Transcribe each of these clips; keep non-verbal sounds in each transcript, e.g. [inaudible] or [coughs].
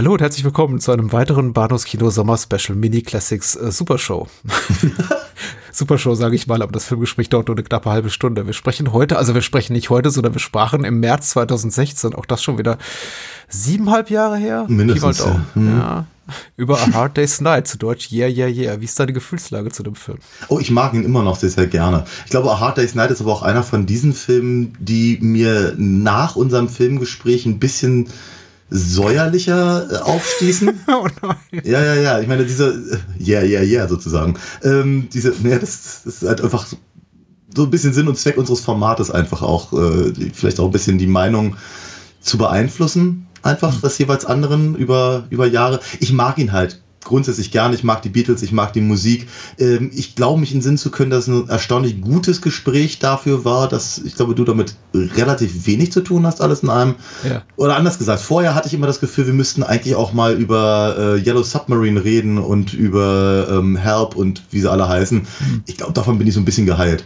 Hallo und herzlich willkommen zu einem weiteren Bahnhofskino Sommer Special Mini Classics äh, Super Show. [laughs] Super Show, sage ich mal, aber das Filmgespräch dauert nur eine knappe halbe Stunde. Wir sprechen heute, also wir sprechen nicht heute, sondern wir sprachen im März 2016, auch das schon wieder siebeneinhalb Jahre her. Mindestens. Auch, hm. ja. Über A Hard Day's Night, zu Deutsch Yeah, Yeah, Yeah. Wie ist deine Gefühlslage zu dem Film? Oh, ich mag ihn immer noch sehr, sehr gerne. Ich glaube, A Hard Day's Night ist aber auch einer von diesen Filmen, die mir nach unserem Filmgespräch ein bisschen säuerlicher äh, aufstießen. [laughs] oh nein. Ja, ja, ja. Ich meine, diese, ja, ja, ja, sozusagen. Ähm, diese, ne, das, das ist halt einfach so, so ein bisschen Sinn und Zweck unseres Formates einfach auch, äh, vielleicht auch ein bisschen die Meinung zu beeinflussen. Einfach mhm. das jeweils anderen über, über Jahre. Ich mag ihn halt grundsätzlich gern. Ich mag die Beatles, ich mag die Musik. Ähm, ich glaube, mich in Sinn zu können, dass es ein erstaunlich gutes Gespräch dafür war, dass ich glaube, du damit relativ wenig zu tun hast, alles in einem. Ja. Oder anders gesagt, vorher hatte ich immer das Gefühl, wir müssten eigentlich auch mal über äh, Yellow Submarine reden und über ähm, Help und wie sie alle heißen. Mhm. Ich glaube, davon bin ich so ein bisschen geheilt.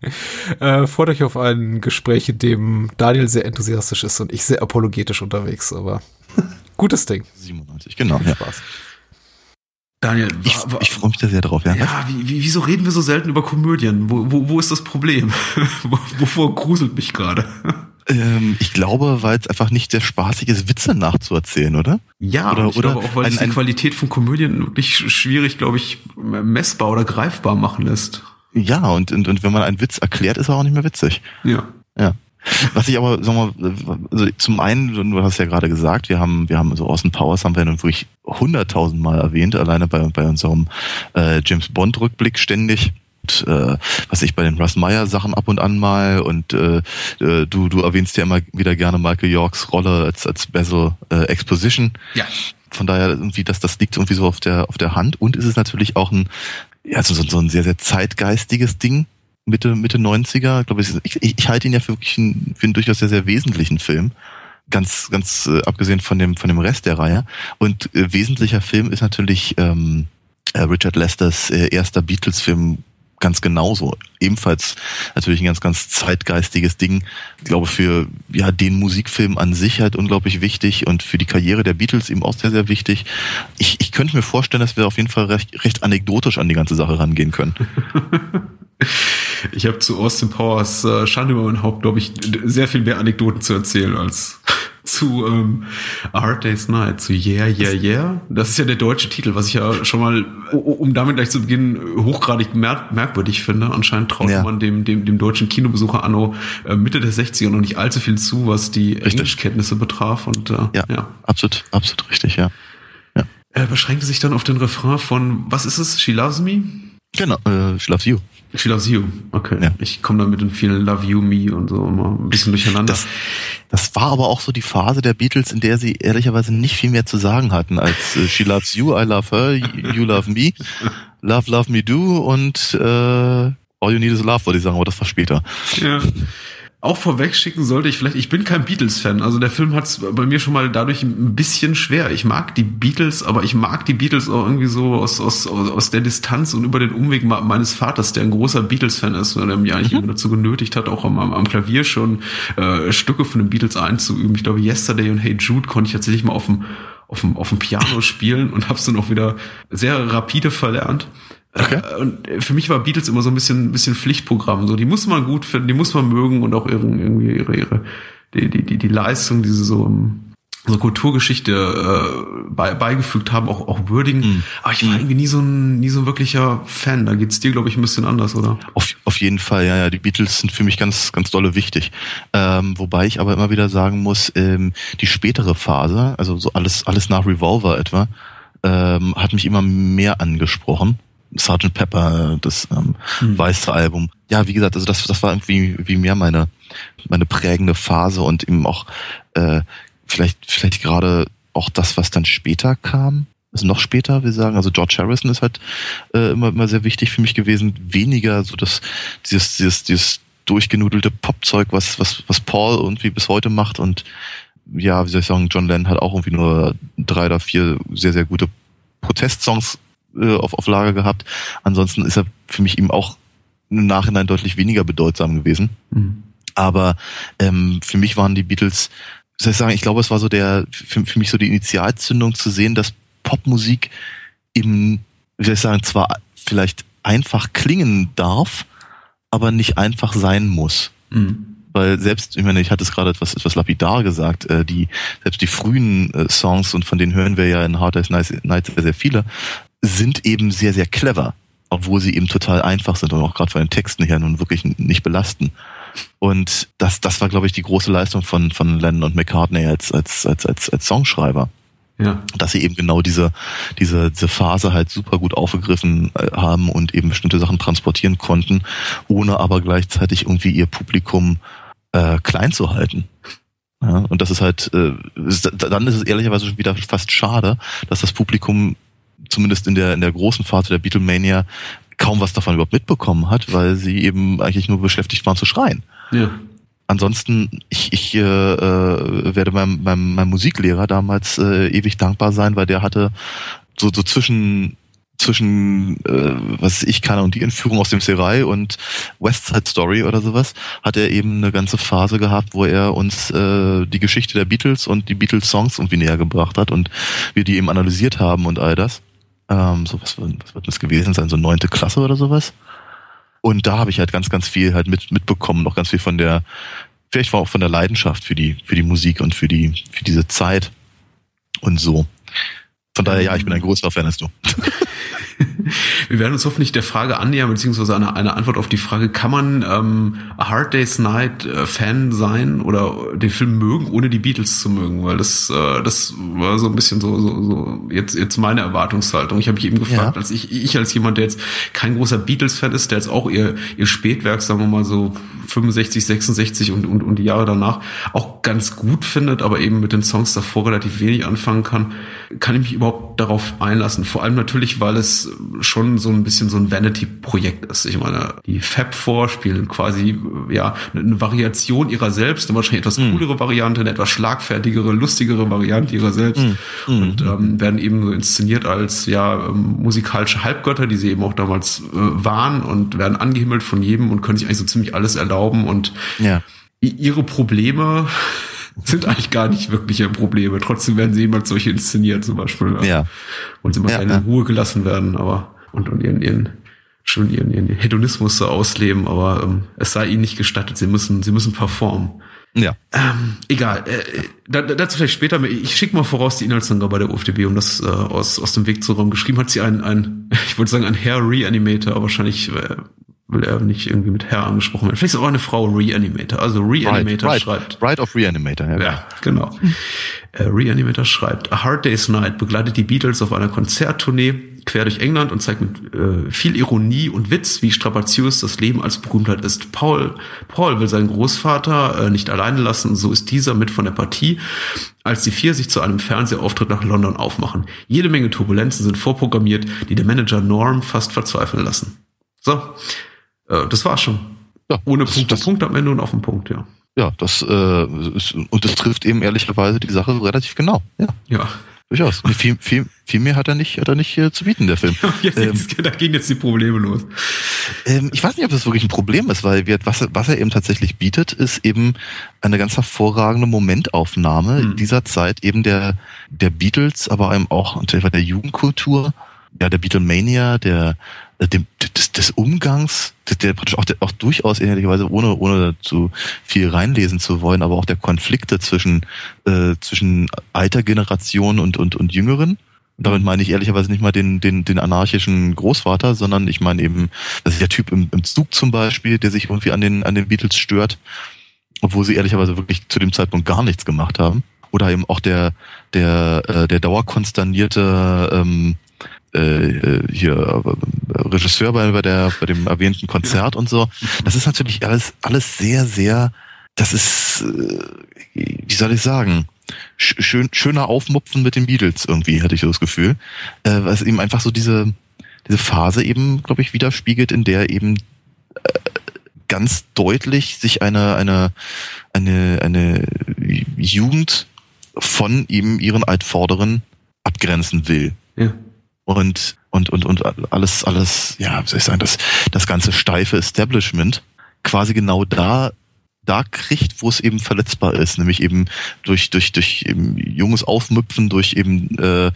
[laughs] äh, freut euch auf ein Gespräch, in dem Daniel sehr enthusiastisch ist und ich sehr apologetisch unterwegs, aber Gutes Ding. 97, genau. Ja. Spaß. Daniel, ich, ich freue mich da sehr drauf. Ja, ja wie, wie, wieso reden wir so selten über Komödien? Wo, wo, wo ist das Problem? [laughs] Wovor gruselt mich gerade? Ähm, ich glaube, weil es einfach nicht sehr spaßig ist, Witze nachzuerzählen, oder? Ja, oder, ich oder glaube auch, weil es die Qualität von Komödien wirklich schwierig, glaube ich, messbar oder greifbar machen lässt. Ja, und, und, und wenn man einen Witz erklärt, ist er auch nicht mehr witzig. Ja. Ja. Was ich aber, sagen wir mal, also zum einen, du hast ja gerade gesagt, wir haben, wir haben so Austin Powers haben wir nun wirklich hunderttausend Mal erwähnt, alleine bei, bei unserem äh, James Bond Rückblick ständig. Und, äh, was ich bei den Russ Meyer Sachen ab und an mal und äh, äh, du du erwähnst ja immer wieder gerne Michael Yorks Rolle als als Basil äh, Exposition. Ja. Von daher irgendwie, dass das liegt irgendwie so auf der auf der Hand und ist es natürlich auch ein ja so, so ein sehr sehr zeitgeistiges Ding Mitte, Mitte 90er. Ich, glaube, ich, ich, ich halte ihn ja für wirklich einen, für einen durchaus sehr, sehr wesentlichen Film. Ganz, ganz äh, abgesehen von dem, von dem Rest der Reihe. Und äh, wesentlicher Film ist natürlich ähm, äh, Richard Lesters äh, erster Beatles-Film ganz genauso. Ebenfalls natürlich ein ganz, ganz zeitgeistiges Ding. Ich glaube, für ja, den Musikfilm an sich halt unglaublich wichtig und für die Karriere der Beatles eben auch sehr, sehr wichtig. Ich, ich könnte mir vorstellen, dass wir auf jeden Fall recht, recht anekdotisch an die ganze Sache rangehen können. [laughs] [laughs] Ich habe zu Austin Powers äh, Schande über mein Haupt, glaube ich, sehr viel mehr Anekdoten zu erzählen als [laughs] zu ähm, A Hard Day's Night, zu Yeah, Yeah, Yeah. Das ist ja der deutsche Titel, was ich ja schon mal, um damit gleich zu beginnen, hochgradig mer merkwürdig finde. Anscheinend traut ja. man dem, dem, dem deutschen Kinobesucher anno äh, Mitte der 60er noch nicht allzu viel zu, was die richtig. Englischkenntnisse betraf. Und, äh, ja, ja, absolut, absolut richtig, ja. ja. Er beschränkte sich dann auf den Refrain von, was ist es? She loves me? Genau, äh, She loves you. She loves you. Okay. Ja. Ich komme da mit den vielen Love You, Me und so immer ein bisschen durcheinander. Das, das war aber auch so die Phase der Beatles, in der sie ehrlicherweise nicht viel mehr zu sagen hatten als äh, She loves you, I love her, you love me, love, love me do und äh, All you need is love, wollte ich sagen, aber das war später. Ja auch vorweg schicken sollte ich vielleicht, ich bin kein Beatles-Fan. Also der Film hat es bei mir schon mal dadurch ein bisschen schwer. Ich mag die Beatles, aber ich mag die Beatles auch irgendwie so aus, aus, aus der Distanz und über den Umweg meines Vaters, der ein großer Beatles-Fan ist und der mich eigentlich mhm. immer dazu genötigt hat, auch am, am Klavier schon äh, Stücke von den Beatles einzuüben. Ich glaube, Yesterday und Hey Jude konnte ich tatsächlich mal auf dem, auf dem, auf dem Piano spielen und habe es dann auch wieder sehr rapide verlernt. Okay. Äh, und für mich war Beatles immer so ein bisschen, ein bisschen Pflichtprogramm. So, die muss man gut finden, die muss man mögen und auch ihre, irgendwie ihre, ihre, die, die, die, die Leistung, die sie so, so Kulturgeschichte äh, bei, beigefügt haben, auch, auch würdigen. Mm. Aber ich war mm. irgendwie nie so ein, nie so ein wirklicher Fan. Da geht's dir, glaube ich, ein bisschen anders, oder? Auf, auf jeden Fall, ja, ja. Die Beatles sind für mich ganz, ganz dolle wichtig. Ähm, wobei ich aber immer wieder sagen muss, ähm, die spätere Phase, also so alles, alles nach Revolver etwa, ähm, hat mich immer mehr angesprochen. Sgt. Pepper, das ähm, mhm. weiße Album. Ja, wie gesagt, also das, das war irgendwie wie mehr meine, meine prägende Phase und eben auch äh, vielleicht, vielleicht gerade auch das, was dann später kam. Also noch später, wir sagen, also George Harrison ist halt äh, immer, immer sehr wichtig für mich gewesen. Weniger so das, dieses, dieses, dieses durchgenudelte Popzeug, was, was, was Paul irgendwie bis heute macht und ja, wie soll ich sagen, John Lennon hat auch irgendwie nur drei oder vier sehr, sehr gute Protestsongs äh, auf, auf Lager gehabt. Ansonsten ist er für mich eben auch im Nachhinein deutlich weniger bedeutsam gewesen. Mhm. Aber ähm, für mich waren die Beatles soll ich sagen, ich glaube, es war so der, für, für mich so die Initialzündung zu sehen, dass Popmusik eben, wie soll ich sagen, zwar vielleicht einfach klingen darf, aber nicht einfach sein muss. Mhm. Weil selbst, ich meine, ich hatte es gerade etwas, etwas lapidar gesagt, äh, die, selbst die frühen äh, Songs, und von denen hören wir ja in Hard Day's Night sehr, sehr viele, sind eben sehr, sehr clever, obwohl sie eben total einfach sind und auch gerade von den Texten her nun wirklich nicht belasten. Und das, das war, glaube ich, die große Leistung von, von Lennon und McCartney als, als, als, als, als Songschreiber. Ja. Dass sie eben genau diese, diese, diese Phase halt super gut aufgegriffen äh, haben und eben bestimmte Sachen transportieren konnten, ohne aber gleichzeitig irgendwie ihr Publikum äh, klein zu halten. Ja, und das ist halt, äh, dann ist es ehrlicherweise schon wieder fast schade, dass das Publikum zumindest in der, in der großen Phase der Beatlemania kaum was davon überhaupt mitbekommen hat, weil sie eben eigentlich nur beschäftigt waren zu schreien. Ja. Ansonsten, ich, ich äh, werde meinem, meinem, meinem Musiklehrer damals äh, ewig dankbar sein, weil der hatte so, so zwischen zwischen äh, was ich kann und die Entführung aus dem Serai und West Side Story oder sowas hat er eben eine ganze Phase gehabt, wo er uns äh, die Geschichte der Beatles und die Beatles Songs irgendwie näher gebracht hat und wir die eben analysiert haben und all das. Ähm, so was, was wird das gewesen sein, so neunte Klasse oder sowas. Und da habe ich halt ganz, ganz viel halt mit, mitbekommen, noch ganz viel von der, vielleicht war auch von der Leidenschaft für die, für die Musik und für die, für diese Zeit und so. Von daher, ja, ich bin ein größerer Fan als du. [laughs] [laughs] Wir werden uns hoffentlich der Frage annähern, beziehungsweise eine, eine Antwort auf die Frage, kann man ähm, A Hard Day's Night äh, Fan sein oder den Film mögen, ohne die Beatles zu mögen? Weil das, äh, das war so ein bisschen so, so, so jetzt, jetzt meine Erwartungshaltung. Ich habe mich eben gefragt, ja. als ich, ich als jemand, der jetzt kein großer Beatles-Fan ist, der jetzt auch ihr, ihr Spätwerk, sagen wir mal so 65, 66 und, und, und die Jahre danach auch ganz gut findet, aber eben mit den Songs davor relativ wenig anfangen kann, kann ich mich überhaupt darauf einlassen. Vor allem natürlich, weil es schon so ein bisschen so ein Vanity-Projekt ist. Ich meine, die Fab Four spielen quasi ja eine Variation ihrer selbst, eine wahrscheinlich etwas mm. coolere Variante, eine etwas schlagfertigere, lustigere Variante ihrer selbst mm. und ähm, werden eben so inszeniert als ja ähm, musikalische Halbgötter, die sie eben auch damals äh, waren und werden angehimmelt von jedem und können sich eigentlich so ziemlich alles erlauben und ja. ihre Probleme sind eigentlich gar nicht wirkliche Probleme. Trotzdem werden sie jemals solche inszeniert, zum Beispiel. Ja. Und sie mal ja, in Ruhe gelassen werden, aber und, und ihren, ihren schon ihren, ihren Hedonismus so ausleben, aber ähm, es sei ihnen nicht gestattet. Sie müssen, sie müssen performen. Ja. Ähm, egal. Äh, da, dazu vielleicht später. Ich schicke mal voraus die Inhaltsangabe bei der UFDB, um das äh, aus, aus dem Weg zu räumen. Geschrieben hat sie ein, ein [laughs] ich wollte sagen, ein Hair Reanimator, aber wahrscheinlich äh, will er nicht irgendwie mit Herr angesprochen werden. Vielleicht ist auch eine Frau Reanimator. Also Reanimator right, schreibt. Right of Reanimator, ja. Ja, genau. äh, Reanimator schreibt, A Hard Day's Night begleitet die Beatles auf einer Konzerttournee quer durch England und zeigt mit äh, viel Ironie und Witz, wie strapaziös das Leben als Berühmtheit ist. Paul, Paul will seinen Großvater äh, nicht alleine lassen so ist dieser mit von der Partie, als die vier sich zu einem Fernsehauftritt nach London aufmachen. Jede Menge Turbulenzen sind vorprogrammiert, die der Manager Norm fast verzweifeln lassen. So, äh, das war schon. Ja, Ohne Punkt, das, Punkt am Ende und auf den Punkt, ja. Ja, das äh, ist, und das trifft eben ehrlicherweise die Sache relativ genau. Ja. Ja. Durchaus. Viel, viel, viel mehr hat er nicht, hat er nicht äh, zu bieten, der Film. [laughs] jetzt, ähm, jetzt, da gehen jetzt die Probleme los. Ähm, ich weiß nicht, ob das wirklich ein Problem ist, weil wir, was, was er eben tatsächlich bietet, ist eben eine ganz hervorragende Momentaufnahme hm. dieser Zeit eben der, der Beatles, aber eben auch der Jugendkultur, ja, der Beatlemania, der, dem, des, des Umgangs, der, der praktisch auch, der, auch durchaus ehrlicherweise, ohne, ohne zu viel reinlesen zu wollen, aber auch der Konflikte zwischen, äh, zwischen alter Generation und, und, und Jüngeren. Und damit meine ich ehrlicherweise nicht mal den, den, den anarchischen Großvater, sondern ich meine eben, das ist der Typ im, im Zug zum Beispiel, der sich irgendwie an den, an den Beatles stört, obwohl sie ehrlicherweise wirklich zu dem Zeitpunkt gar nichts gemacht haben. Oder eben auch der, der, äh, der dauerkonsternierte ähm, äh, hier äh, Regisseur bei, bei der bei dem erwähnten Konzert und so. Das ist natürlich alles alles sehr sehr. Das ist äh, wie soll ich sagen schön schöner Aufmupfen mit den Beatles irgendwie hatte ich so das Gefühl, äh, es eben einfach so diese diese Phase eben glaube ich widerspiegelt, in der eben äh, ganz deutlich sich eine eine eine eine Jugend von eben ihren Altvorderen abgrenzen will. Ja und und und und alles alles ja wie soll ich sagen das das ganze steife Establishment quasi genau da da kriegt, wo es eben verletzbar ist, nämlich eben durch durch durch eben junges Aufmüpfen, durch eben äh,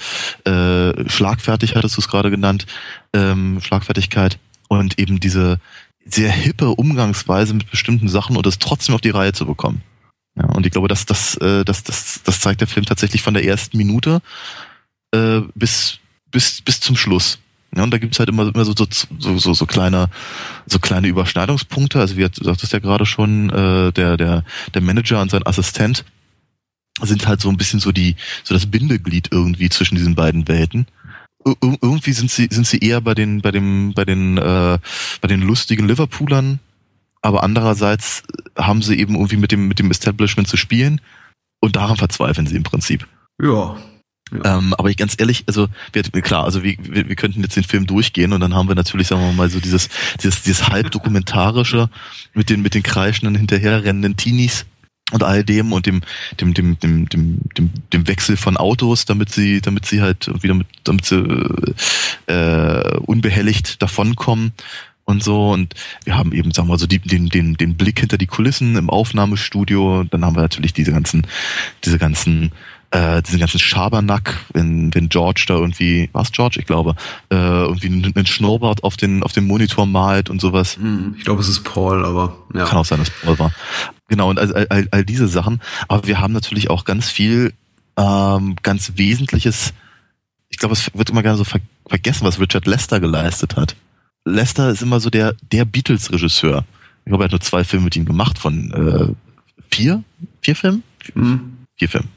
äh, Schlagfertigkeit, hattest du es gerade genannt, ähm, Schlagfertigkeit und eben diese sehr hippe Umgangsweise mit bestimmten Sachen und das trotzdem auf die Reihe zu bekommen. Ja, und ich glaube, dass das, äh, das, das, das zeigt der Film tatsächlich von der ersten Minute äh, bis, bis, bis zum Schluss. Ja, und da gibt's halt immer, immer so, so, so, so kleine, so kleine Überschneidungspunkte. Also wie du sagtest ja gerade schon, äh, der, der, der Manager und sein Assistent sind halt so ein bisschen so die, so das Bindeglied irgendwie zwischen diesen beiden Welten. Ir irgendwie sind sie, sind sie eher bei den, bei dem, bei den, äh, bei den lustigen Liverpoolern, aber andererseits haben sie eben irgendwie mit dem, mit dem Establishment zu spielen und daran verzweifeln sie im Prinzip. Ja, Ähm, aber ich ganz ehrlich, also wir, klar, also wir, wir, wir könnten jetzt den Film durchgehen und dann haben wir natürlich, sagen wir mal, so dieses, dieses, dieses halb dokumentarische mit den mit den kreischenden hinterherrennenden Teenies und all dem und dem dem dem dem dem dem, dem Wechsel von Autos, damit sie damit sie halt wieder mit damit sie äh, unbehelligt davonkommen und so. Und wir haben eben sagen wir mal so die, den den den Blick hinter die Kulissen im Aufnahmestudio, dann haben wir natürlich diese ganzen diese ganzen äh, diesen ganzen Schabernack, wenn, wenn George da irgendwie, was George, ich glaube, äh, irgendwie einen Schnurrbart auf den, auf dem Monitor malt und sowas. Hm, ich glaube, es ist Paul, aber ja. Kann auch sein, dass Paul war. Genau, und all, all, all diese Sachen. Aber wir haben natürlich auch ganz viel, ähm, ganz Wesentliches, ich glaube, es wird immer gerne so ver vergessen, was Richard Lester geleistet hat. Lester ist immer so der, der Beatles-Regisseur. Ich glaube, er hat nur zwei Filme mit ihm gemacht von äh, vier? Vier Filmen? Mhm. Vier Filme.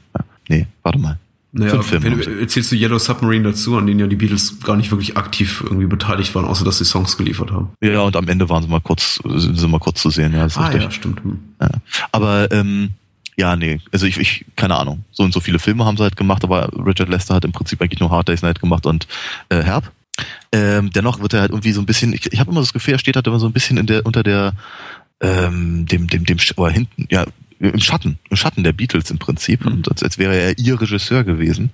Nee, warte mal. Naja, Filme erzählst du Yellow Submarine dazu, an denen ja die Beatles gar nicht wirklich aktiv irgendwie beteiligt waren, außer dass sie Songs geliefert haben. Ja, und am Ende waren sie mal kurz, sind sie mal kurz zu sehen, ja. ah, ja, stimmt. Hm. Ja. Aber ähm, ja, nee, also ich, ich, keine Ahnung. So und so viele Filme haben sie halt gemacht, aber Richard Lester hat im Prinzip eigentlich nur Hard Day's Night gemacht und äh, Herb. Ähm, dennoch wird er halt irgendwie so ein bisschen, ich, ich habe immer das Gefühl, er steht halt immer so ein bisschen in der, unter der, ähm, dem, dem, dem, oder hinten, ja, im Schatten, im Schatten der Beatles im Prinzip. Mhm. Und als, als wäre er ihr Regisseur gewesen.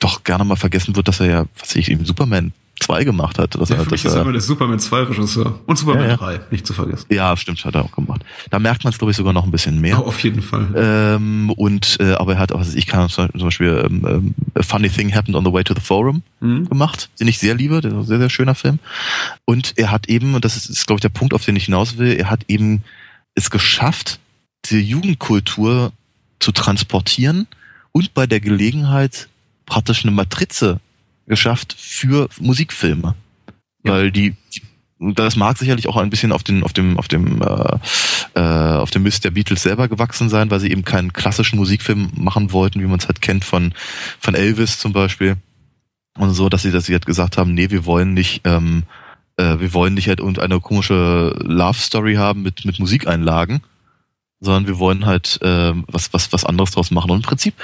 Doch gerne mal vergessen wird, dass er ja, was ich, eben Superman 2 gemacht hat. Dass ja, er, für mich ist er immer der Superman 2 Regisseur. Und Superman ja, ja. 3, nicht zu vergessen. Ja, stimmt, hat er auch gemacht. Da merkt man es, glaube ich, sogar noch ein bisschen mehr. Oh, auf jeden Fall. Ähm, und äh, aber er hat auch, ich kann zum Beispiel ähm, ähm, A Funny Thing Happened on the Way to the Forum mhm. gemacht, den ich sehr liebe, der ist ein sehr, sehr schöner Film. Und er hat eben, und das ist, ist glaube ich, der Punkt, auf den ich hinaus will, er hat eben es geschafft, diese Jugendkultur zu transportieren und bei der Gelegenheit praktisch eine Matrize geschafft für Musikfilme. Ja. Weil die, das mag sicherlich auch ein bisschen auf den, auf dem, auf dem, äh, äh, auf dem Mist der Beatles selber gewachsen sein, weil sie eben keinen klassischen Musikfilm machen wollten, wie man es halt kennt von, von Elvis zum Beispiel. Und so, dass sie, dass sie halt gesagt haben, nee, wir wollen nicht, ähm, äh, wir wollen nicht halt irgendeine komische Love Story haben mit, mit Musikeinlagen, sondern wir wollen halt äh, was, was, was anderes draus machen. Und im Prinzip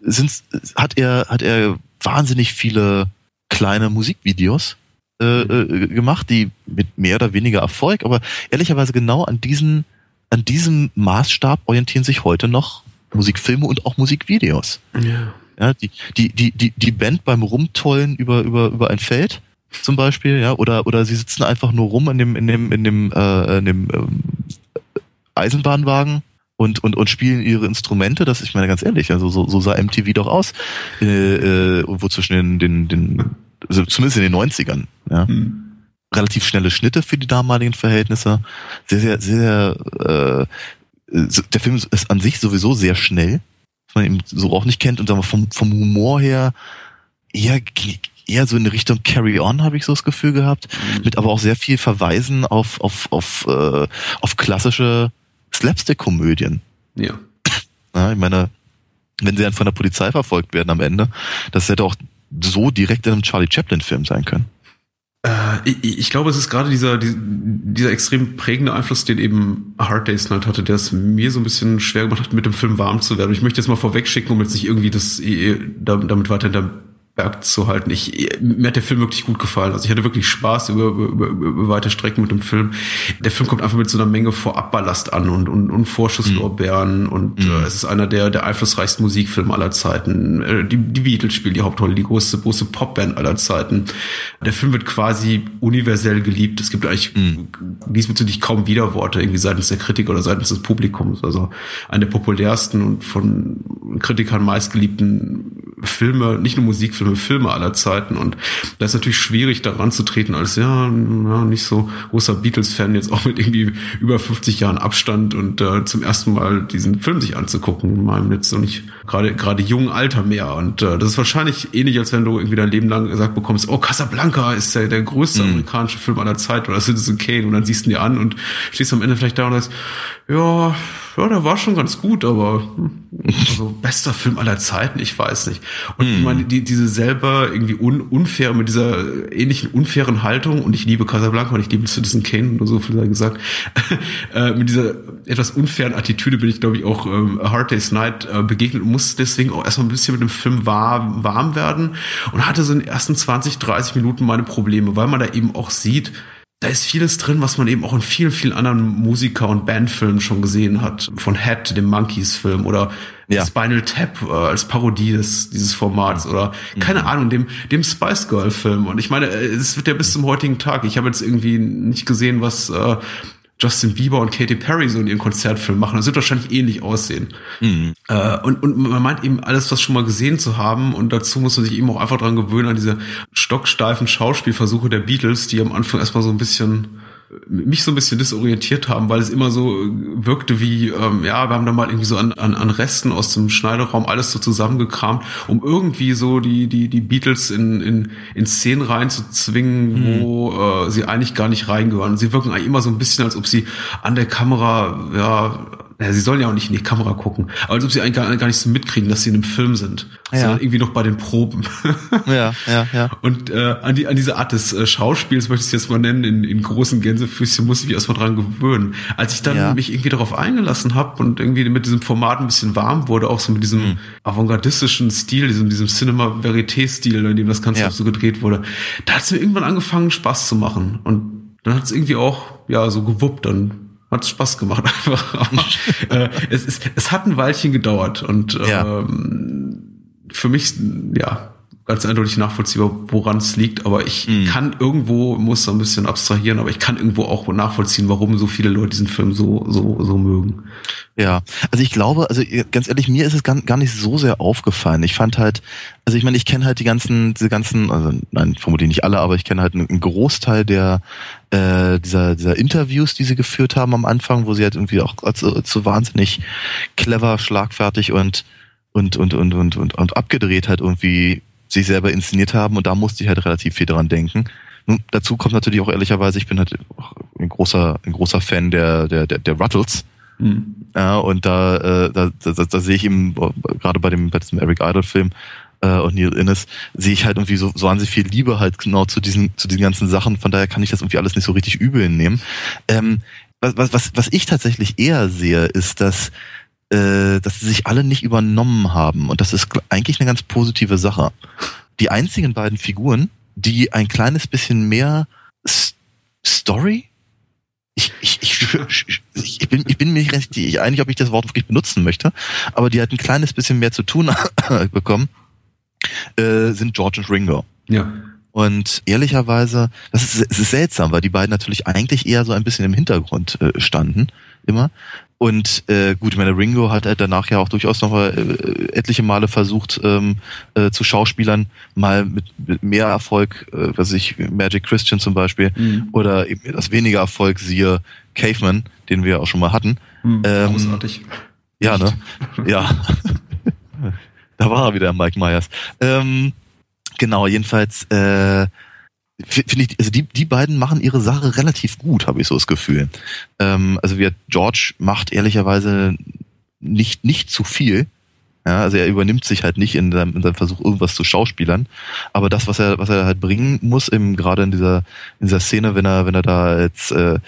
sind's, hat er, hat er wahnsinnig viele kleine Musikvideos äh, äh, gemacht, die mit mehr oder weniger Erfolg, aber ehrlicherweise genau an diesen, an diesem Maßstab orientieren sich heute noch Musikfilme und auch Musikvideos. Ja. Ja, die, die, die, die, die Band beim Rumtollen über, über, über ein Feld zum Beispiel, ja, oder, oder sie sitzen einfach nur rum in dem, in dem, in dem, äh, in dem ähm, Eisenbahnwagen und, und, und spielen ihre Instrumente. Das, ich meine ganz ehrlich, also so, so sah MTV doch aus, äh, äh, wo zwischen den, den, den also zumindest in den 90ern, ja. Hm. Relativ schnelle Schnitte für die damaligen Verhältnisse. Sehr, sehr, sehr, äh, der Film ist an sich sowieso sehr schnell, was man eben so auch nicht kennt und sagen wir, vom, vom Humor her eher eher so in Richtung Carry On, habe ich so das Gefühl gehabt, mhm. mit aber auch sehr viel Verweisen auf auf auf äh, auf klassische Slapstick-Komödien. Ja. ja. Ich meine, wenn sie dann von der Polizei verfolgt werden am Ende, das hätte auch so direkt in einem Charlie Chaplin-Film sein können. Äh, ich, ich, glaube, es ist gerade dieser, dieser extrem prägende Einfluss, den eben Hard Day's Night hatte, der es mir so ein bisschen schwer gemacht hat, mit dem Film warm zu werden. Ich möchte jetzt mal vorwegschicken, um jetzt nicht irgendwie das damit weiter in der Berg zu halten. Ich, mir hat der Film wirklich gut gefallen. Also ich hatte wirklich Spaß über, über, über weite Strecken mit dem Film. Der Film kommt einfach mit so einer Menge Vorabballast an und, und, und Vorschusslorbeeren mhm. und mhm. Äh, es ist einer der, der einflussreichsten Musikfilme aller Zeiten. Äh, die, die Beatles spielen die Hauptrolle, die große, große Popband aller Zeiten. Der Film wird quasi universell geliebt. Es gibt eigentlich mhm. diesbezüglich kaum Widerworte irgendwie seitens der Kritik oder seitens des Publikums. Also eine der populärsten und von Kritikern meistgeliebten Filme, nicht nur Musikfilme, Filme aller Zeiten. Und da ist natürlich schwierig, daran zu treten, als ja, ja nicht so großer Beatles-Fan, jetzt auch mit irgendwie über 50 Jahren Abstand und äh, zum ersten Mal diesen Film sich anzugucken, in meinem jetzt so nicht gerade gerade jungen Alter mehr. Und äh, das ist wahrscheinlich ähnlich, als wenn du irgendwie dein Leben lang gesagt bekommst, oh, Casablanca ist der, der größte mhm. amerikanische Film aller Zeit oder Citizen Kane und dann siehst du ihn dir an und stehst am Ende vielleicht da und sagst, ja, ja, der war schon ganz gut, aber hm, also [laughs] bester Film aller Zeiten, ich weiß nicht. Und ich hm. meine, die, diese selber irgendwie un, unfair, mit dieser ähnlichen unfairen Haltung, und ich liebe Casablanca und ich liebe Citizen Kane und so viel gesagt, [laughs] äh, mit dieser etwas unfairen Attitüde bin ich, glaube ich, auch ähm, A Hard Day's Night äh, begegnet und musste deswegen auch erstmal ein bisschen mit dem Film warm, warm werden und hatte so in den ersten 20, 30 Minuten meine Probleme, weil man da eben auch sieht, da ist vieles drin, was man eben auch in vielen, vielen anderen Musiker- und Bandfilmen schon gesehen hat. Von Head, dem Monkeys-Film oder ja. Spinal Tap äh, als Parodie des, dieses Formats oder mhm. keine Ahnung, dem, dem Spice Girl-Film. Und ich meine, äh, es wird ja bis zum heutigen Tag. Ich habe jetzt irgendwie nicht gesehen, was äh, Justin Bieber und Katy Perry so in ihren Konzertfilm machen. Das wird wahrscheinlich ähnlich aussehen. Mhm. Äh, und, und man meint eben alles, was schon mal gesehen zu haben. Und dazu muss man sich eben auch einfach dran gewöhnen, an diese stocksteifen Schauspielversuche der Beatles, die am Anfang erstmal so ein bisschen mich so ein bisschen disorientiert haben, weil es immer so wirkte wie, ähm, ja, wir haben da mal irgendwie so an, an, an Resten aus dem Schneideraum alles so zusammengekramt, um irgendwie so die, die, die Beatles in, in, in Szenen reinzuzwingen, mhm. wo äh, sie eigentlich gar nicht reingehören. Sie wirken eigentlich immer so ein bisschen, als ob sie an der Kamera, ja, ja, sie sollen ja auch nicht in die Kamera gucken, aber als ob sie eigentlich gar, gar nicht so mitkriegen, dass sie in einem Film sind, ja. sondern irgendwie noch bei den Proben. [laughs] ja, ja, ja. Und äh, an, die, an diese Art des äh, Schauspiels möchte ich es jetzt mal nennen, in, in großen Gänsefüßchen muss ich mich erstmal dran gewöhnen. Als ich dann ja. mich irgendwie darauf eingelassen habe und irgendwie mit diesem Format ein bisschen warm wurde, auch so mit diesem mhm. avantgardistischen Stil, diesem, diesem Cinema Verité-Stil, in dem das Ganze ja. so gedreht wurde, da hat es mir irgendwann angefangen, Spaß zu machen. Und dann hat es irgendwie auch, ja, so gewuppt, dann hat Spaß gemacht [laughs] einfach. Äh, es, ist, es hat ein Weilchen gedauert und ja. ähm, für mich, ja, ganz eindeutig nachvollziehbar, woran es liegt, aber ich mhm. kann irgendwo, muss so ein bisschen abstrahieren, aber ich kann irgendwo auch nachvollziehen, warum so viele Leute diesen Film so, so, so mögen. Ja, also ich glaube, also ganz ehrlich, mir ist es gar, gar nicht so sehr aufgefallen. Ich fand halt, also ich meine, ich kenne halt die ganzen, diese ganzen, also nein, vermutlich nicht alle, aber ich kenne halt einen Großteil der äh, dieser, dieser Interviews, die sie geführt haben am Anfang, wo sie halt irgendwie auch als so wahnsinnig clever, schlagfertig und und und und und und, und abgedreht halt irgendwie sich selber inszeniert haben und da musste ich halt relativ viel dran denken. Nun, dazu kommt natürlich auch ehrlicherweise, ich bin halt ein großer, ein großer Fan der, der, der, der Ruttles. Mhm. Ja, und da, äh, da, da, da sehe ich eben, gerade bei dem, bei diesem Eric Idle-Film äh, und Neil Innes, sehe ich halt irgendwie so, so an sich viel Liebe halt genau zu diesen, zu diesen ganzen Sachen. Von daher kann ich das irgendwie alles nicht so richtig übel nehmen. Ähm, was, was, was ich tatsächlich eher sehe, ist, dass äh, dass sie sich alle nicht übernommen haben. Und das ist eigentlich eine ganz positive Sache. Die einzigen beiden Figuren, die ein kleines bisschen mehr S Story ich, ich, ich, ich, bin, ich bin mir nicht einig, ob ich das Wort wirklich benutzen möchte, aber die halt ein kleines bisschen mehr zu tun [coughs] bekommen, äh, sind George und Ringo. Ja. Und ehrlicherweise, das ist, es ist seltsam, weil die beiden natürlich eigentlich eher so ein bisschen im Hintergrund äh, standen, immer. Und äh, gut, ich meine, Ringo hat halt danach ja auch durchaus noch mal, äh, etliche Male versucht, ähm, äh, zu Schauspielern mal mit, mit mehr Erfolg, äh, was ich, Magic Christian zum Beispiel, mhm. oder eben das weniger Erfolg, siehe Caveman, den wir auch schon mal hatten. Mhm, ähm, großartig. Ja, ne? [laughs] ja. da war er wieder, Mike Myers. Ähm, genau, jedenfalls äh, finde ich, also die, die beiden machen ihre Sache relativ gut, habe ich so das Gefühl. Ähm, also wie George macht ehrlicherweise nicht, nicht zu viel. Ja, also er übernimmt sich halt nicht in seinem, in seinem Versuch, irgendwas zu schauspielern. Aber das, was er, was er halt bringen muss, eben gerade in dieser, in dieser Szene, wenn er, wenn er da jetzt, äh, äh,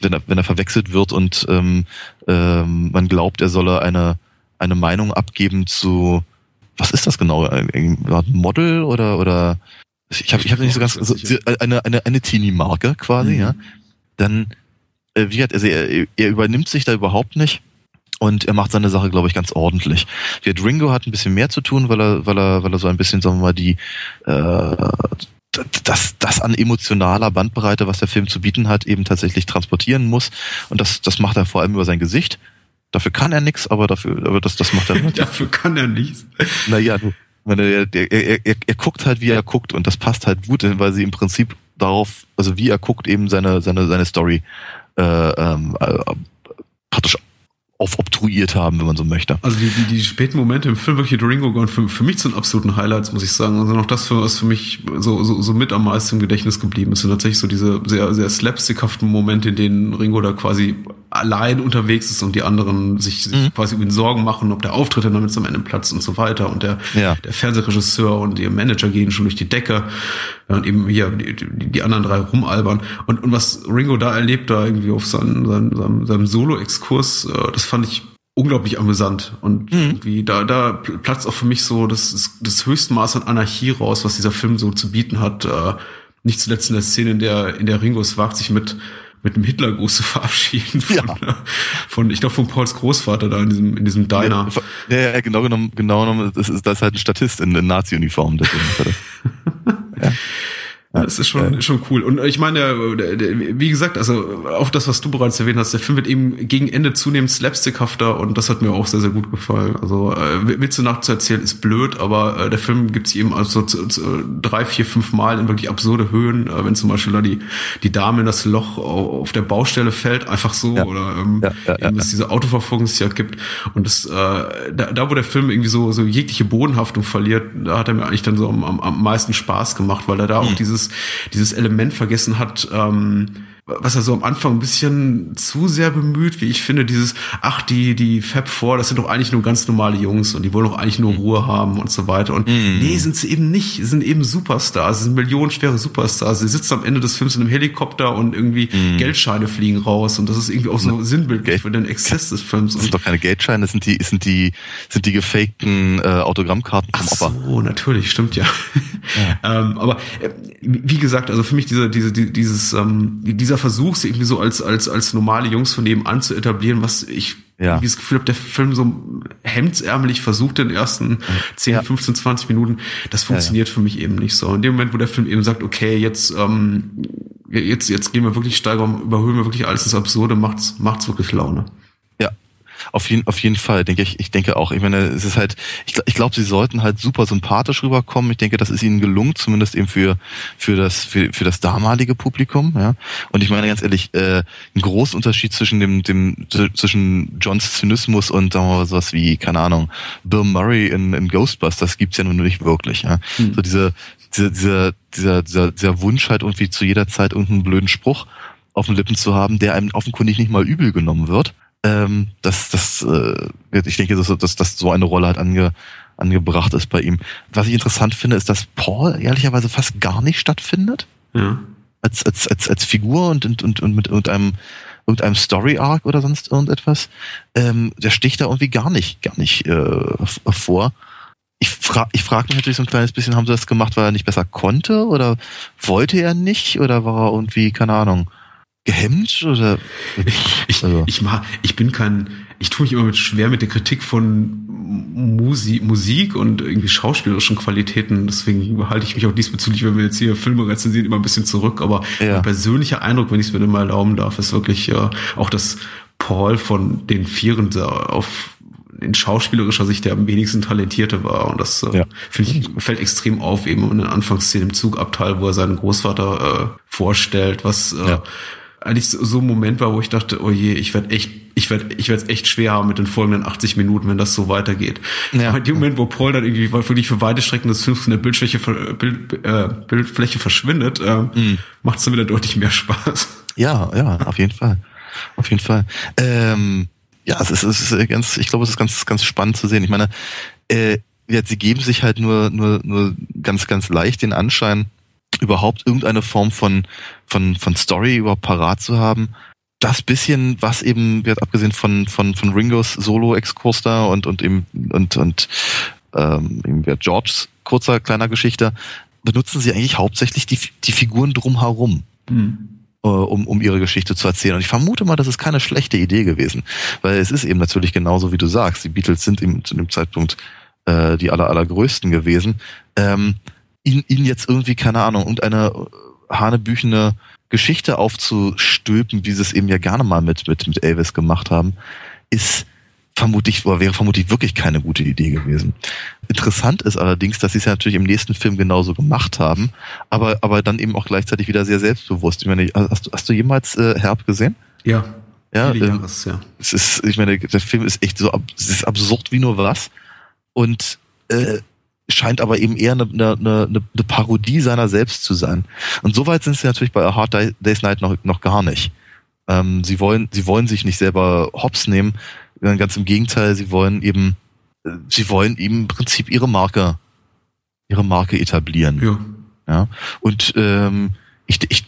wenn er, wenn er verwechselt wird und ähm, ähm, man glaubt, er solle eine, eine Meinung abgeben zu was ist das genau? Ein Model oder oder ich habe ich hab nicht so ganz also, eine eine eine Teenie-Marke quasi, mhm. ja. Dann äh, wie hat also er, er übernimmt sich da überhaupt nicht und er macht seine Sache, glaube ich, ganz ordentlich. Wird Ringo hat ein bisschen mehr zu tun, weil er, weil er, weil er so ein bisschen, sagen wir mal, die äh, das, das an emotionaler Bandbreite, was der Film zu bieten hat, eben tatsächlich transportieren muss. Und das, das macht er vor allem über sein Gesicht. Dafür kann er nichts, aber dafür, aber das, das macht er. [laughs] dafür kann er nichts. Naja, du, er, er, er, er guckt halt, wie er guckt, und das passt halt gut, weil sie im Prinzip darauf, also wie er guckt, eben seine, seine, seine Story äh, ähm, äh, aufobtruiert haben, wenn man so möchte. Also die, die, die späten Momente im Film wirklich Ringo gehören für, für mich zu den absoluten Highlights, muss ich sagen. Also noch das, was für mich so, so, so mit am meisten im Gedächtnis geblieben ist, sind tatsächlich so diese sehr, sehr slapstickhaften Momente, in denen Ringo da quasi allein unterwegs ist und die anderen sich, sich mhm. quasi über ihn Sorgen machen, ob der Auftritt dann damit am Ende platzt und so weiter. Und der, ja. der Fernsehregisseur und ihr Manager gehen schon durch die Decke und eben hier die, die anderen drei rumalbern. Und, und was Ringo da erlebt, da irgendwie auf seinen, seinem, seinem, seinem Solo-Exkurs, äh, das fand ich unglaublich amüsant und mhm. irgendwie da da platzt auch für mich so das das höchste Maß an Anarchie raus, was dieser Film so zu bieten hat. Äh, nicht zuletzt in der Szene, in der in der Ringo es wagt, sich mit mit einem Hitlergruß zu [laughs] verabschieden von, ja. von ich glaube von Pauls Großvater da in diesem in diesem Diner. Ja, ja, genau genommen genau genommen das ist das ist halt ein Statist in, in Nazi Uniform [laughs] ja. Das ist schon, äh. schon cool. Und ich meine, wie gesagt, also auch das, was du bereits erwähnt hast, der Film wird eben gegen Ende zunehmend slapstickhafter und das hat mir auch sehr, sehr gut gefallen. Also äh, Witze nachzuerzählen ist blöd, aber äh, der Film gibt sich eben also zu, zu, drei, vier, fünf Mal in wirklich absurde Höhen, äh, wenn zum Beispiel da die, die Dame in das Loch auf der Baustelle fällt, einfach so, ja. oder ähm, ja, ja, eben es diese Autoverfolgungsjagd gibt. Und das, äh, da, da, wo der Film irgendwie so, so jegliche Bodenhaftung verliert, da hat er mir eigentlich dann so am, am, am meisten Spaß gemacht, weil er da mhm. auch dieses dieses, dieses Element vergessen hat, ähm, was er so am Anfang ein bisschen zu sehr bemüht, wie ich finde, dieses, ach, die, die Fab 4, das sind doch eigentlich nur ganz normale Jungs und die wollen doch eigentlich nur mhm. Ruhe haben und so weiter. Und mm. nee, sind sie eben nicht. Sie sind eben Superstars. Sie sind millionenschwere Superstars. Sie sitzen am Ende des Films in einem Helikopter und irgendwie mm. Geldscheine fliegen raus. Und das ist irgendwie auch so no. sinnbildlich für den Exzess des Films. Das sind doch keine Geldscheine, das sind die, sind die, sind die gefakten äh, Autogrammkarten vom ach Opa. So, natürlich, stimmt ja. Ja. ähm, aber äh, wie gesagt, also für mich diese, diese, dieses, ähm, dieser dieser Versuch, sie irgendwie so als, als, als normale Jungs von nebenan zu etablieren, was ich ja. das Gefühl habe, der Film so hemdsärmelig versucht in den ersten 10, ja. 15, 20 Minuten, das funktioniert ja, ja. für mich eben nicht so. In dem Moment, wo der Film eben sagt, okay, jetzt, ähm, jetzt, jetzt gehen wir wirklich steigern, überhöhen wir wirklich alles ins Absurde, macht's, macht's wirklich Laune. Auf jeden, auf jeden Fall, denke ich. Ich denke auch. Ich meine, es ist halt, ich, ich glaube, sie sollten halt super sympathisch rüberkommen. Ich denke, das ist ihnen gelungen, zumindest eben für, für das, für, für das damalige Publikum, ja. Und ich meine ganz ehrlich, äh, ein großer Unterschied zwischen dem, dem, zwischen Johns Zynismus und, sagen wir mal, sowas wie, keine Ahnung, Bill Murray in, in Ghostbusters gibt's ja nun nicht wirklich, ja. Mhm. So diese, dieser, dieser, dieser, dieser, dieser Wunsch halt irgendwie zu jeder Zeit irgendeinen blöden Spruch auf den Lippen zu haben, der einem offenkundig nicht mal übel genommen wird ähm, dass das, äh, ich denke, dass, dass, dass so eine Rolle halt ange, angebracht ist bei ihm. Was ich interessant finde, ist, dass Paul ehrlicherweise fast gar nicht stattfindet. Ja. Als, als, als, als Figur und, und, und, und mit irgendeinem, irgendeinem Story Arc oder sonst irgendetwas. Ähm, der sticht da irgendwie gar nicht, gar nicht äh, vor. Ich frage ich frag mich natürlich so ein kleines bisschen, haben sie das gemacht, weil er nicht besser konnte oder wollte er nicht oder war er irgendwie, keine Ahnung, gehemmt oder ich, also. ich, mag, ich bin kein ich tue mich immer mit schwer mit der Kritik von Musik, Musik und irgendwie schauspielerischen Qualitäten deswegen halte ich mich auch diesbezüglich wenn wir jetzt hier Filme rezensieren immer ein bisschen zurück aber ja. mein persönlicher Eindruck wenn ich es mir mal erlauben darf ist wirklich äh, auch dass Paul von den Vieren auf in schauspielerischer Sicht der am wenigsten talentierte war. Und das äh, ja. finde ich fällt extrem auf, eben in der Anfangsszene im Zugabteil, wo er seinen Großvater äh, vorstellt, was äh, ja eigentlich so ein Moment war, wo ich dachte, oh je, ich werde echt, ich werde, ich werde es echt schwer haben mit den folgenden 80 Minuten, wenn das so weitergeht. Ja. Aber in dem Moment, wo Paul dann irgendwie wirklich für weite Strecken des Films von der Bildfläche, Bild, äh, Bildfläche verschwindet, äh, mhm. macht es dann wieder deutlich mehr Spaß. Ja, ja, auf jeden Fall, auf jeden Fall. Ähm, ja, es ist, es ist ganz, ich glaube, es ist ganz, ganz spannend zu sehen. Ich meine, äh, ja, sie geben sich halt nur, nur, nur ganz, ganz leicht den Anschein, überhaupt irgendeine Form von, von, von Story überhaupt parat zu haben. Das bisschen, was eben wird abgesehen von, von, von Ringos Solo-Exkurs da und, und eben, und, und ähm, Georges kurzer kleiner Geschichte, benutzen sie eigentlich hauptsächlich die, die Figuren drumherum. Mhm um, um ihre Geschichte zu erzählen. Und ich vermute mal, das ist keine schlechte Idee gewesen, weil es ist eben natürlich genauso, wie du sagst. Die Beatles sind eben zu dem Zeitpunkt äh, die aller, allergrößten gewesen. Ähm, ihnen, ihnen jetzt irgendwie, keine Ahnung, irgendeine hanebüchene Geschichte aufzustülpen, wie sie es eben ja gerne mal mit, mit, mit Elvis gemacht haben, ist vermutlich, oder wäre vermutlich wirklich keine gute Idee gewesen. Interessant ist allerdings, dass sie es ja natürlich im nächsten Film genauso gemacht haben, aber, aber dann eben auch gleichzeitig wieder sehr selbstbewusst. Ich meine, hast, du, hast du jemals äh, Herb gesehen? Ja. Ja, ähm, Jahres, ja. Es ist, ich meine, der Film ist echt so, es ist absurd wie nur was und äh, scheint aber eben eher eine, eine, eine, eine Parodie seiner selbst zu sein. Und soweit sind sie natürlich bei A Hard Day's Night noch, noch gar nicht. Ähm, sie wollen, sie wollen sich nicht selber hops nehmen, Ganz im Gegenteil, sie wollen eben, sie wollen eben im Prinzip ihre Marke, ihre Marke etablieren. Ja. Ja. Und ähm, ich, ich,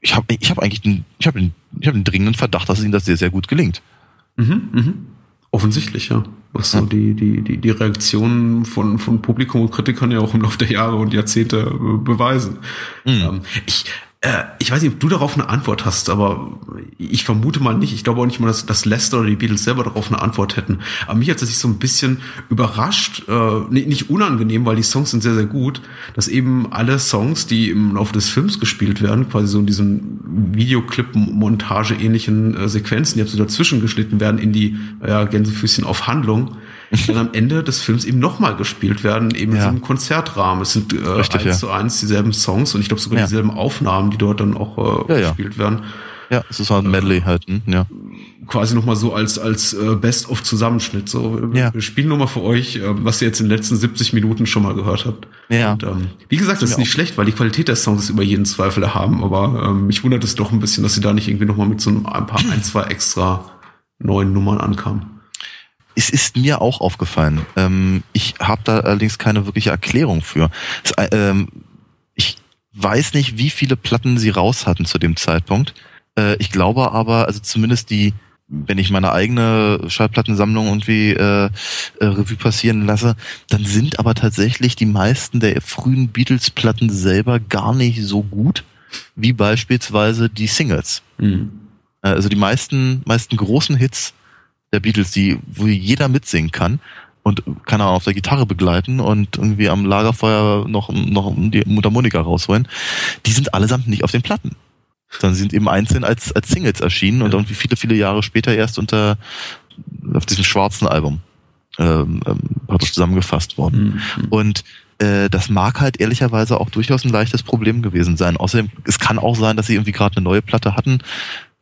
ich habe ich hab eigentlich den, ich hab den, ich hab den dringenden Verdacht, dass ihnen das sehr, sehr gut gelingt. Mhm, mhm. Offensichtlich, ja. Was so die, die, die, die Reaktionen von, von Publikum und Kritikern ja auch im Laufe der Jahre und Jahrzehnte äh, beweisen. Mhm. Ähm, ich, äh, ich weiß nicht, ob du darauf eine Antwort hast, aber ich vermute mal nicht. Ich glaube auch nicht mal, dass, dass Lester oder die Beatles selber darauf eine Antwort hätten. Aber mich hat es sich so ein bisschen überrascht, äh, nicht, unangenehm, weil die Songs sind sehr, sehr gut, dass eben alle Songs, die im Laufe des Films gespielt werden, quasi so in diesen Videoclip-Montage-ähnlichen äh, Sequenzen, die so dazwischen geschnitten werden in die äh, Gänsefüßchen auf Handlung, [laughs] dann am Ende des Films eben nochmal gespielt werden, eben ja. in so einem Konzertrahmen. Es sind äh, Richtig, eins ja. zu eins dieselben Songs und ich glaube sogar ja. dieselben Aufnahmen, die dort dann auch äh, gespielt werden. Ja, es ist halt ein Medley äh, halt, hm? ja. Quasi nochmal so als, als äh, Best-of-Zusammenschnitt. So, ja. wir spielen nochmal für euch, äh, was ihr jetzt in den letzten 70 Minuten schon mal gehört habt. Ja. Und, ähm, wie gesagt, das ist nicht schlecht, weil die Qualität der Songs ist über jeden Zweifel erhaben, aber ähm, mich wundert es doch ein bisschen, dass sie da nicht irgendwie nochmal mit so ein paar, ein, zwei extra neuen Nummern ankamen. Es ist mir auch aufgefallen. Ähm, ich habe da allerdings keine wirkliche Erklärung für. Es, äh, ähm, ich weiß nicht, wie viele Platten sie raus hatten zu dem Zeitpunkt. Äh, ich glaube aber, also zumindest die, wenn ich meine eigene Schallplattensammlung irgendwie äh, äh, Revue passieren lasse, dann sind aber tatsächlich die meisten der frühen Beatles-Platten selber gar nicht so gut wie beispielsweise die Singles. Mhm. Also die meisten, meisten großen Hits der Beatles, die, wo jeder mitsingen kann und kann er auf der Gitarre begleiten und irgendwie am Lagerfeuer noch, noch die Mundharmonika rausholen, die sind allesamt nicht auf den Platten. Sondern sind eben einzeln als, als Singles erschienen ja. und irgendwie viele, viele Jahre später erst unter auf diesem schwarzen Album ähm, ähm, praktisch zusammengefasst worden. Mhm. Und äh, das mag halt ehrlicherweise auch durchaus ein leichtes Problem gewesen sein. Außerdem, es kann auch sein, dass sie irgendwie gerade eine neue Platte hatten,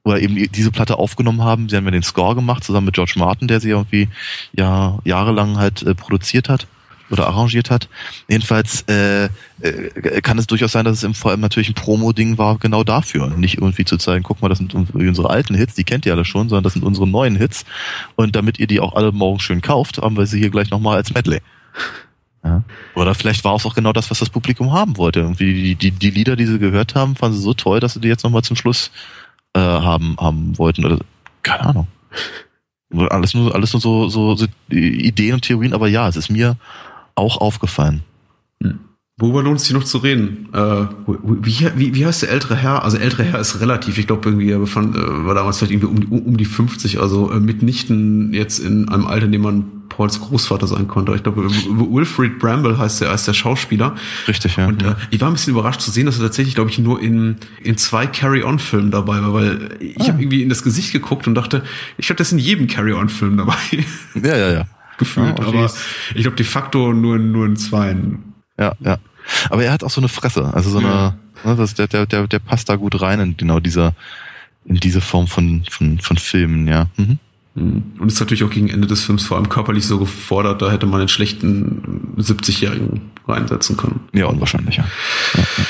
oder eben diese Platte aufgenommen haben. Sie haben ja den Score gemacht, zusammen mit George Martin, der sie irgendwie ja jahrelang halt äh, produziert hat oder arrangiert hat. Jedenfalls äh, äh, kann es durchaus sein, dass es im vor allem natürlich ein Promo-Ding war, genau dafür. Nicht irgendwie zu zeigen, guck mal, das sind unsere alten Hits, die kennt ihr alle schon, sondern das sind unsere neuen Hits. Und damit ihr die auch alle morgen schön kauft, haben wir sie hier gleich nochmal als Medley. Ja. Oder vielleicht war es auch genau das, was das Publikum haben wollte. Irgendwie die, die, die Lieder, die sie gehört haben, fanden sie so toll, dass sie die jetzt nochmal zum Schluss äh, haben, haben wollten oder keine Ahnung. Alles nur, alles nur so, so, so Ideen und Theorien, aber ja, es ist mir auch aufgefallen. Hm. Worüber lohnt es sich noch zu reden? Äh, wie, wie, wie heißt der ältere Herr? Also ältere Herr ist relativ, ich glaube irgendwie, er befand, äh, war damals vielleicht irgendwie um, um die 50, also äh, mitnichten jetzt in einem Alter, in dem man Pauls Großvater sein konnte. Ich glaube, Wilfried Bramble heißt der, heißt der Schauspieler. Richtig, ja. Und äh, ich war ein bisschen überrascht zu sehen, dass er tatsächlich, glaube ich, nur in, in zwei Carry-On-Filmen dabei war, weil ich ah. habe irgendwie in das Gesicht geguckt und dachte, ich glaube, das ist in jedem Carry-On-Film dabei. Ja, ja, ja. Gefühlt, ja, aber ich glaube, de facto nur, nur in zweien. Ja, ja. Aber er hat auch so eine Fresse, also so ja. eine, ne, das, der, der, der, der passt da gut rein in genau dieser, in diese Form von, von, von Filmen, ja. Mhm. Mhm. Und ist natürlich auch gegen Ende des Films vor allem körperlich so gefordert, da hätte man einen schlechten 70-Jährigen reinsetzen können. Ja, unwahrscheinlich, ja. ja, ja.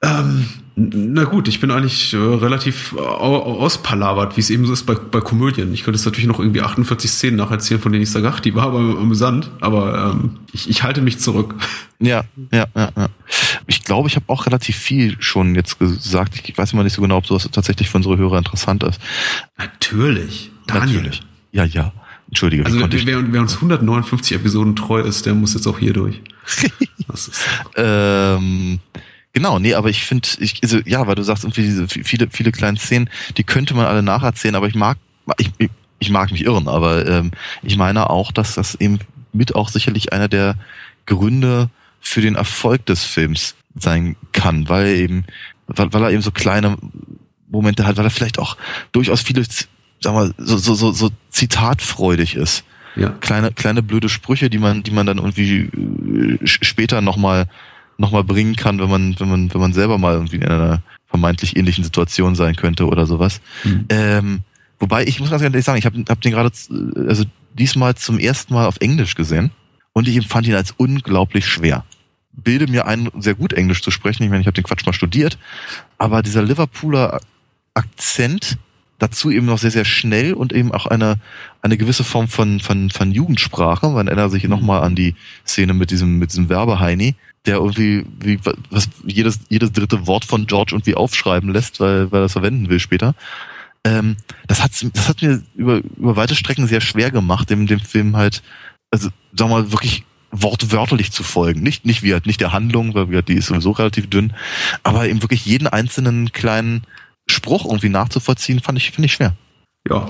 Ähm, na gut, ich bin eigentlich äh, relativ äh, auspalavert, wie es eben so ist bei, bei Komödien. Ich könnte es natürlich noch irgendwie 48 Szenen nacherzählen, von denen ich sage, ach, die war aber amüsant, aber ähm, ich, ich halte mich zurück. Ja, ja, ja, ja. Ich glaube, ich habe auch relativ viel schon jetzt gesagt. Ich weiß immer nicht so genau, ob sowas tatsächlich für unsere Hörer interessant ist. Natürlich. Daniel. Natürlich. Ja, ja. Entschuldige. Also wer, wer, uns 159 Episoden treu ist, der muss jetzt auch hier durch. [laughs] ähm, genau, nee, aber ich finde, ich, also, ja, weil du sagst irgendwie diese viele, viele kleine Szenen, die könnte man alle nacherzählen, aber ich mag, ich, ich mag mich irren, aber ähm, ich meine auch, dass das eben mit auch sicherlich einer der Gründe für den Erfolg des Films sein kann, weil eben, weil, weil er eben so kleine Momente hat, weil er vielleicht auch durchaus viele, sag mal, so, so, so, so zitatfreudig ist. Ja. Kleine, kleine blöde Sprüche, die man, die man dann irgendwie äh, später nochmal noch mal bringen kann, wenn man, wenn man, wenn man selber mal irgendwie in einer vermeintlich ähnlichen Situation sein könnte oder sowas. Mhm. Ähm, wobei, ich muss ganz ehrlich sagen, ich habe hab den gerade, also diesmal zum ersten Mal auf Englisch gesehen und ich empfand ihn als unglaublich schwer bilde mir ein, sehr gut Englisch zu sprechen. Ich meine, ich habe den Quatsch mal studiert, aber dieser Liverpooler Akzent dazu eben noch sehr, sehr schnell und eben auch eine, eine gewisse Form von, von, von Jugendsprache. Man erinnert sich mhm. nochmal an die Szene mit diesem, mit diesem Werbeheini, der irgendwie wie, was, jedes, jedes dritte Wort von George irgendwie aufschreiben lässt, weil, weil er es verwenden will später. Ähm, das, hat, das hat mir über, über weite Strecken sehr schwer gemacht, dem, dem Film halt, also sagen wir mal, wirklich wortwörtlich zu folgen. Nicht, nicht wie halt, nicht der Handlung, weil die ist sowieso relativ dünn, aber eben wirklich jeden einzelnen kleinen Spruch irgendwie nachzuvollziehen, fand ich, finde ich schwer. Ja.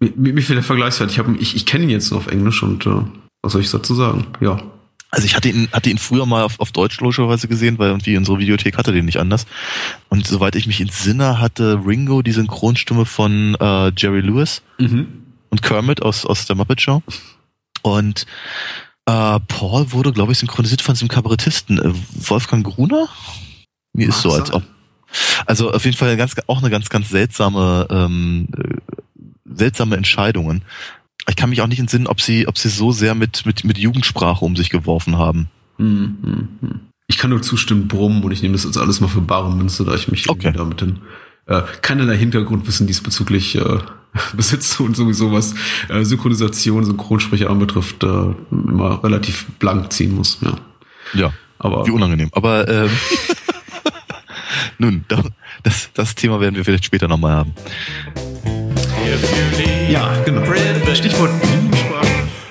Mir, mir fehlt der Vergleichswert. Ich, hab, ich, ich kenne ihn jetzt nur auf Englisch und äh, was soll ich dazu sagen? Ja. Also ich hatte ihn, hatte ihn früher mal auf, auf Deutsch logischerweise gesehen, weil irgendwie unsere Videothek hatte den nicht anders. Und soweit ich mich entsinne, hatte Ringo die Synchronstimme von äh, Jerry Lewis mhm. und Kermit aus, aus der Muppet Show. Und äh, Paul wurde, glaube ich, synchronisiert von diesem Kabarettisten äh, Wolfgang Gruner. Mir ist so, als ob. Also auf jeden Fall ganz, auch eine ganz, ganz seltsame, ähm, äh, seltsame Entscheidungen. Ich kann mich auch nicht entsinnen, ob sie, ob sie so sehr mit, mit, mit Jugendsprache um sich geworfen haben. Hm, hm, hm. Ich kann nur zustimmen, brummen und ich nehme das jetzt alles mal für bare Münze, da ich mich okay. damit den äh, keinerlei Hintergrundwissen diesbezüglich äh, [laughs] besitze und sowieso was äh, Synchronisation, Synchronsprecher anbetrifft, äh, immer relativ blank ziehen muss. Ja, ja aber wie unangenehm. Aber ähm, [laughs] [laughs] nun, das, das Thema werden wir vielleicht später nochmal haben. Ja, genau. Stichwort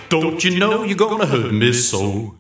Don't you know you're gonna hurt me so?